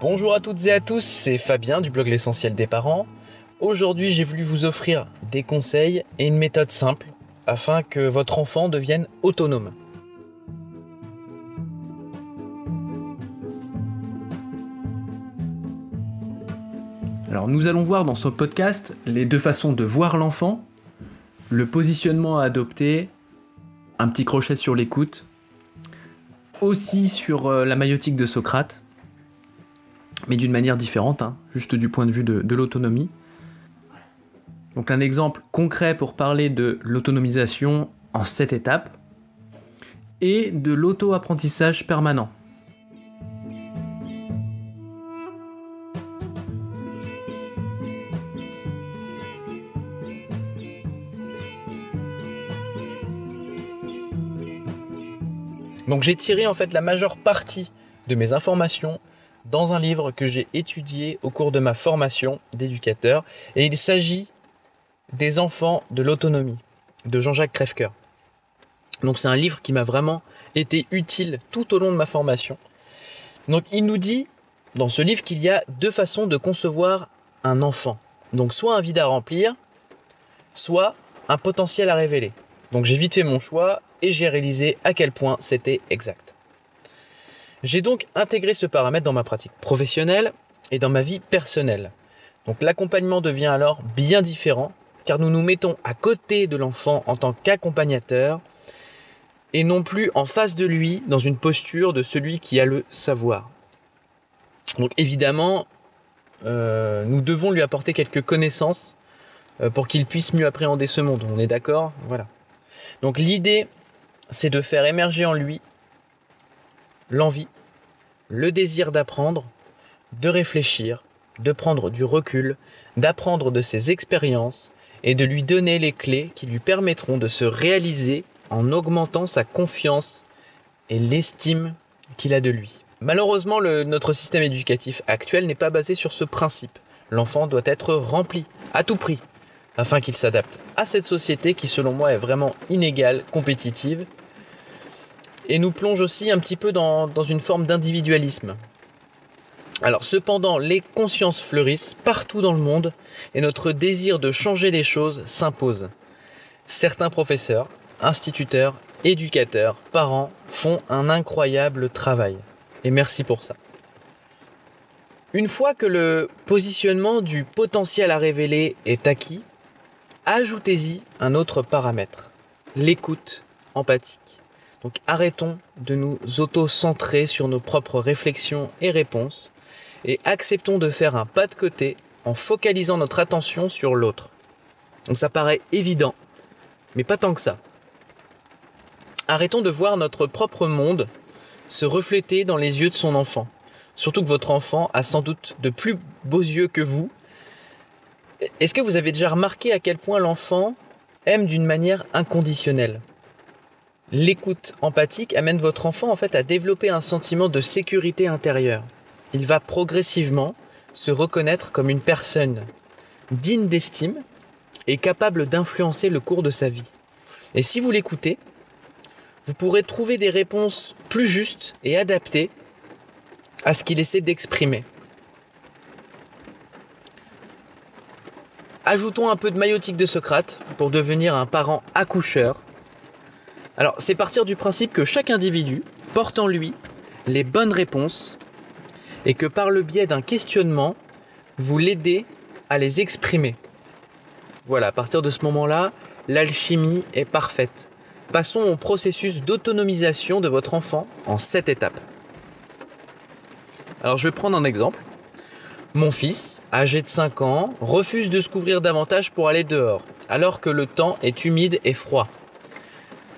Bonjour à toutes et à tous, c'est Fabien du blog L'essentiel des parents. Aujourd'hui, j'ai voulu vous offrir des conseils et une méthode simple afin que votre enfant devienne autonome. Alors nous allons voir dans ce podcast les deux façons de voir l'enfant, le positionnement à adopter, un petit crochet sur l'écoute, aussi sur euh, la maïotique de Socrate, mais d'une manière différente, hein, juste du point de vue de, de l'autonomie. Donc un exemple concret pour parler de l'autonomisation en sept étapes et de l'auto-apprentissage permanent. Donc j'ai tiré en fait la majeure partie de mes informations dans un livre que j'ai étudié au cours de ma formation d'éducateur et il s'agit des enfants de l'autonomie de Jean-Jacques Crèvecoeur. Donc c'est un livre qui m'a vraiment été utile tout au long de ma formation. Donc il nous dit dans ce livre qu'il y a deux façons de concevoir un enfant. Donc soit un vide à remplir, soit un potentiel à révéler. Donc j'ai vite fait mon choix et j'ai réalisé à quel point c'était exact. J'ai donc intégré ce paramètre dans ma pratique professionnelle et dans ma vie personnelle. Donc l'accompagnement devient alors bien différent car nous nous mettons à côté de l'enfant en tant qu'accompagnateur et non plus en face de lui dans une posture de celui qui a le savoir. Donc évidemment, euh, nous devons lui apporter quelques connaissances euh, pour qu'il puisse mieux appréhender ce monde. On est d'accord? Voilà. Donc l'idée, c'est de faire émerger en lui l'envie, le désir d'apprendre, de réfléchir, de prendre du recul, d'apprendre de ses expériences et de lui donner les clés qui lui permettront de se réaliser en augmentant sa confiance et l'estime qu'il a de lui. Malheureusement, notre système éducatif actuel n'est pas basé sur ce principe. L'enfant doit être rempli à tout prix afin qu'il s'adapte à cette société qui selon moi est vraiment inégale, compétitive et nous plonge aussi un petit peu dans, une forme d'individualisme. Alors cependant, les consciences fleurissent partout dans le monde et notre désir de changer les choses s'impose. Certains professeurs, instituteurs, éducateurs, parents font un incroyable travail. Et merci pour ça. Une fois que le positionnement du potentiel à révéler est acquis, ajoutez-y un autre paramètre, l'écoute empathique. Donc arrêtons de nous auto-centrer sur nos propres réflexions et réponses et acceptons de faire un pas de côté en focalisant notre attention sur l'autre. Donc ça paraît évident, mais pas tant que ça. Arrêtons de voir notre propre monde se refléter dans les yeux de son enfant. Surtout que votre enfant a sans doute de plus beaux yeux que vous. Est-ce que vous avez déjà remarqué à quel point l'enfant aime d'une manière inconditionnelle? L'écoute empathique amène votre enfant en fait à développer un sentiment de sécurité intérieure. Il va progressivement se reconnaître comme une personne digne d'estime et capable d'influencer le cours de sa vie. Et si vous l'écoutez, vous pourrez trouver des réponses plus justes et adaptées à ce qu'il essaie d'exprimer. Ajoutons un peu de maïotique de Socrate pour devenir un parent accoucheur. Alors, c'est partir du principe que chaque individu porte en lui les bonnes réponses et que par le biais d'un questionnement, vous l'aidez à les exprimer. Voilà, à partir de ce moment-là, l'alchimie est parfaite. Passons au processus d'autonomisation de votre enfant en sept étapes. Alors je vais prendre un exemple. Mon fils, âgé de 5 ans, refuse de se couvrir davantage pour aller dehors, alors que le temps est humide et froid.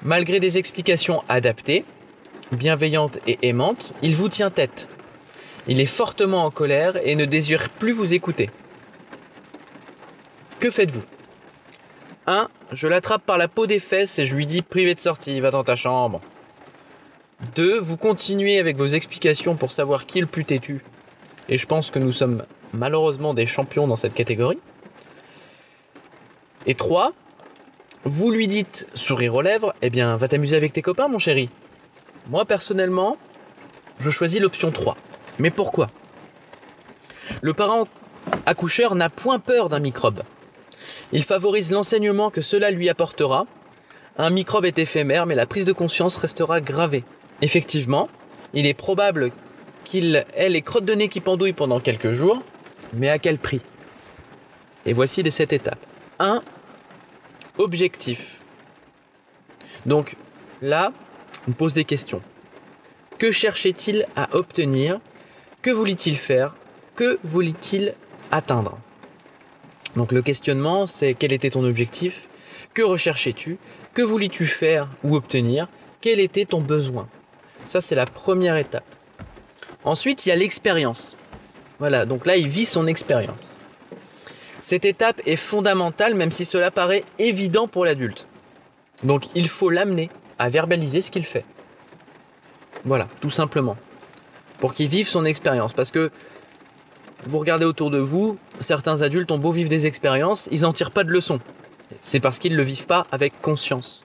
Malgré des explications adaptées, bienveillantes et aimantes, il vous tient tête. Il est fortement en colère et ne désire plus vous écouter. Que faites-vous? 1. Je l'attrape par la peau des fesses et je lui dis privé de sortie, va dans ta chambre. 2. Vous continuez avec vos explications pour savoir qui est le plus têtu. Et je pense que nous sommes malheureusement des champions dans cette catégorie. Et 3. Vous lui dites, sourire aux lèvres, eh bien, va t'amuser avec tes copains, mon chéri. Moi, personnellement, je choisis l'option 3. Mais pourquoi? Le parent accoucheur n'a point peur d'un microbe. Il favorise l'enseignement que cela lui apportera. Un microbe est éphémère, mais la prise de conscience restera gravée. Effectivement, il est probable qu'il ait les crottes de nez qui pendouillent pendant quelques jours, mais à quel prix? Et voici les sept étapes. 1. Objectif. Donc là, on pose des questions. Que cherchait-il à obtenir? Que voulait-il faire? Que voulait-il atteindre? Donc le questionnement, c'est quel était ton objectif? Que recherchais-tu? Que voulais-tu faire ou obtenir? Quel était ton besoin? Ça, c'est la première étape. Ensuite, il y a l'expérience. Voilà, donc là, il vit son expérience. Cette étape est fondamentale, même si cela paraît évident pour l'adulte. Donc, il faut l'amener à verbaliser ce qu'il fait. Voilà, tout simplement. Pour qu'il vive son expérience. Parce que vous regardez autour de vous, certains adultes ont beau vivre des expériences, ils n'en tirent pas de leçons. C'est parce qu'ils ne le vivent pas avec conscience.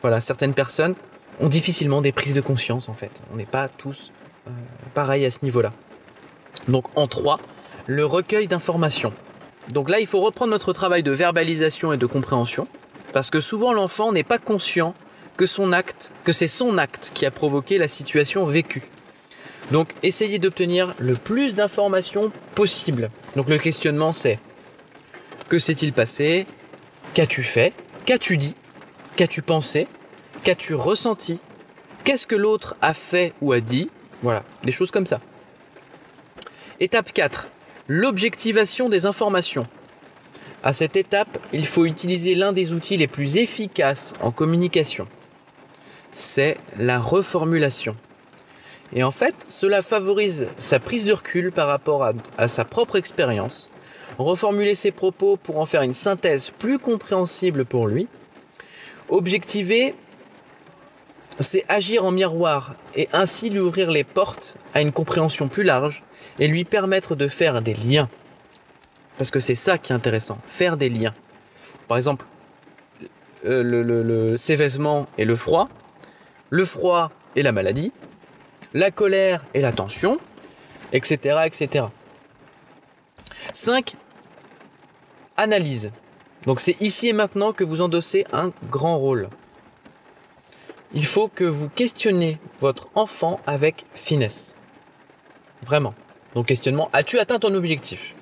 Voilà, certaines personnes ont difficilement des prises de conscience en fait. On n'est pas tous euh, pareils à ce niveau-là. Donc en 3, le recueil d'informations. Donc là, il faut reprendre notre travail de verbalisation et de compréhension, parce que souvent l'enfant n'est pas conscient que son acte, que c'est son acte qui a provoqué la situation vécue. Donc essayez d'obtenir le plus d'informations possible. Donc le questionnement c'est que s'est-il passé? Qu'as-tu fait? Qu'as-tu dit? Qu'as-tu pensé? Qu'as-tu ressenti? Qu'est-ce que l'autre a fait ou a dit? Voilà, des choses comme ça. Étape 4. L'objectivation des informations. À cette étape, il faut utiliser l'un des outils les plus efficaces en communication. C'est la reformulation. Et en fait, cela favorise sa prise de recul par rapport à, à sa propre expérience, reformuler ses propos pour en faire une synthèse plus compréhensible pour lui, objectiver c'est agir en miroir et ainsi lui ouvrir les portes à une compréhension plus large et lui permettre de faire des liens. Parce que c'est ça qui est intéressant, faire des liens. Par exemple, euh, le, le, le et le froid, le froid et la maladie, la colère et la tension, etc. etc. 5. Analyse. Donc c'est ici et maintenant que vous endossez un grand rôle il faut que vous questionnez votre enfant avec finesse. Vraiment. Donc questionnement, as-tu atteint ton objectif?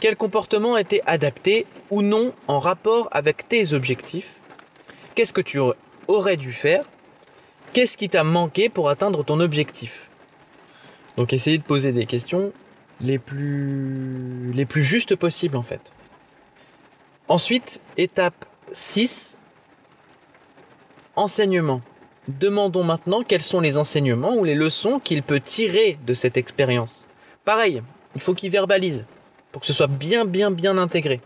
Quel comportement était adapté ou non en rapport avec tes objectifs? Qu'est-ce que tu aurais dû faire? Qu'est-ce qui t'a manqué pour atteindre ton objectif? Donc essayez de poser des questions les plus, les plus justes possibles en fait. Ensuite, étape 6, Enseignement. Demandons maintenant quels sont les enseignements ou les leçons qu'il peut tirer de cette expérience. Pareil, il faut qu'il verbalise pour que ce soit bien bien bien intégré.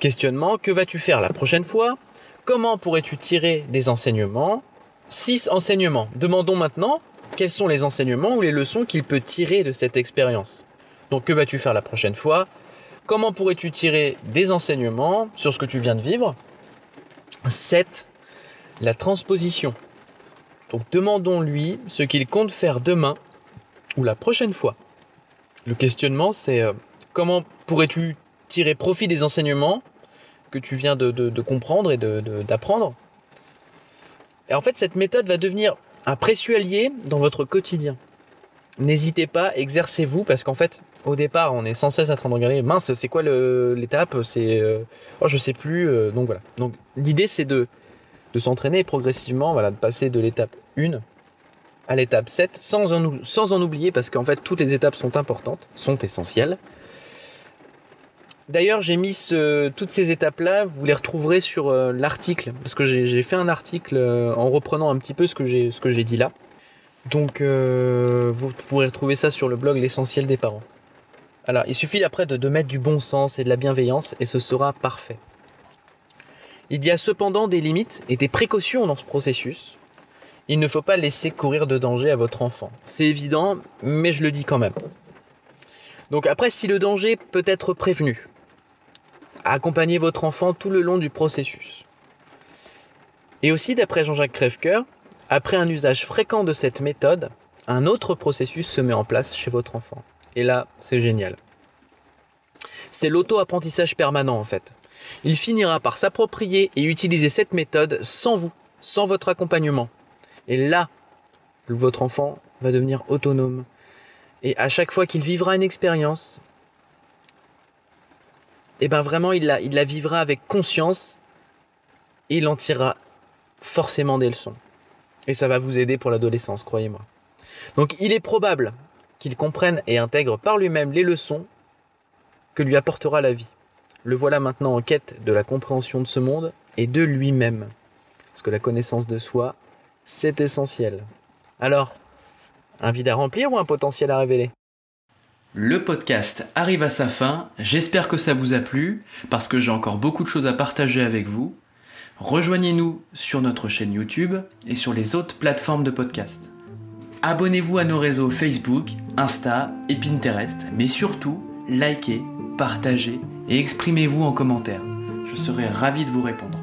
Questionnement, que vas-tu faire la prochaine fois? Comment pourrais-tu tirer des enseignements? Six enseignements. Demandons maintenant quels sont les enseignements ou les leçons qu'il peut tirer de cette expérience. Donc que vas-tu faire la prochaine fois? Comment pourrais-tu tirer des enseignements sur ce que tu viens de vivre? 7 la transposition. Donc demandons-lui ce qu'il compte faire demain ou la prochaine fois. Le questionnement, c'est euh, comment pourrais-tu tirer profit des enseignements que tu viens de, comprendre et d'apprendre? Et en fait, cette méthode va devenir un précieux allié dans votre quotidien. N'hésitez pas, exercez-vous, parce qu'en fait, au départ, on est sans cesse en train de regarder, mince, c'est quoi l'étape C'est, euh, oh, je sais plus. Euh, donc voilà. Donc l'idée, c'est de de s'entraîner progressivement, voilà, de passer de l'étape 1 à l'étape 7 sans en, oublier parce qu'en fait toutes les étapes sont importantes, sont essentielles. D'ailleurs, j'ai mis toutes ces étapes-là, vous les retrouverez sur euh, l'article, parce que j'ai fait un article euh, en reprenant un petit peu ce que j'ai dit là. Donc, euh, vous pourrez retrouver ça sur le blog L'essentiel des parents. Alors, il suffit après de mettre du bon sens et de la bienveillance, et ce sera parfait. Il y a cependant des limites et des précautions dans ce processus. Il ne faut pas laisser courir de danger à votre enfant. C'est évident, mais je le dis quand même. Donc après, si le danger peut être prévenu, accompagnez votre enfant tout le long du processus. Et aussi, d'après Jean-Jacques Crèvecoeur, après un usage fréquent de cette méthode, un autre processus se met en place chez votre enfant. Et là, c'est génial. C'est l'auto-apprentissage permanent en fait. Il finira par s'approprier et utiliser cette méthode sans vous, sans votre accompagnement. Et là, votre enfant va devenir autonome. Et à chaque fois qu'il vivra une expérience, et eh ben vraiment il la, il la vivra avec conscience et il en tirera forcément des leçons. Et ça va vous aider pour l'adolescence, croyez-moi. Donc il est probable qu'il comprenne et intègre par lui-même les leçons que lui apportera la vie. Le voilà maintenant en quête de la compréhension de ce monde et de lui-même. Parce que la connaissance de soi, c'est essentiel. Alors, un vide à remplir ou un potentiel à révéler? Le podcast arrive à sa fin, j'espère que ça vous a plu, parce que j'ai encore beaucoup de choses à partager avec vous. Rejoignez-nous sur notre chaîne YouTube et sur les autres plateformes de podcast. Abonnez-vous à nos réseaux Facebook, Insta et Pinterest, mais surtout, likez, partagez et exprimez-vous en commentaire. Je serai ravi de vous répondre.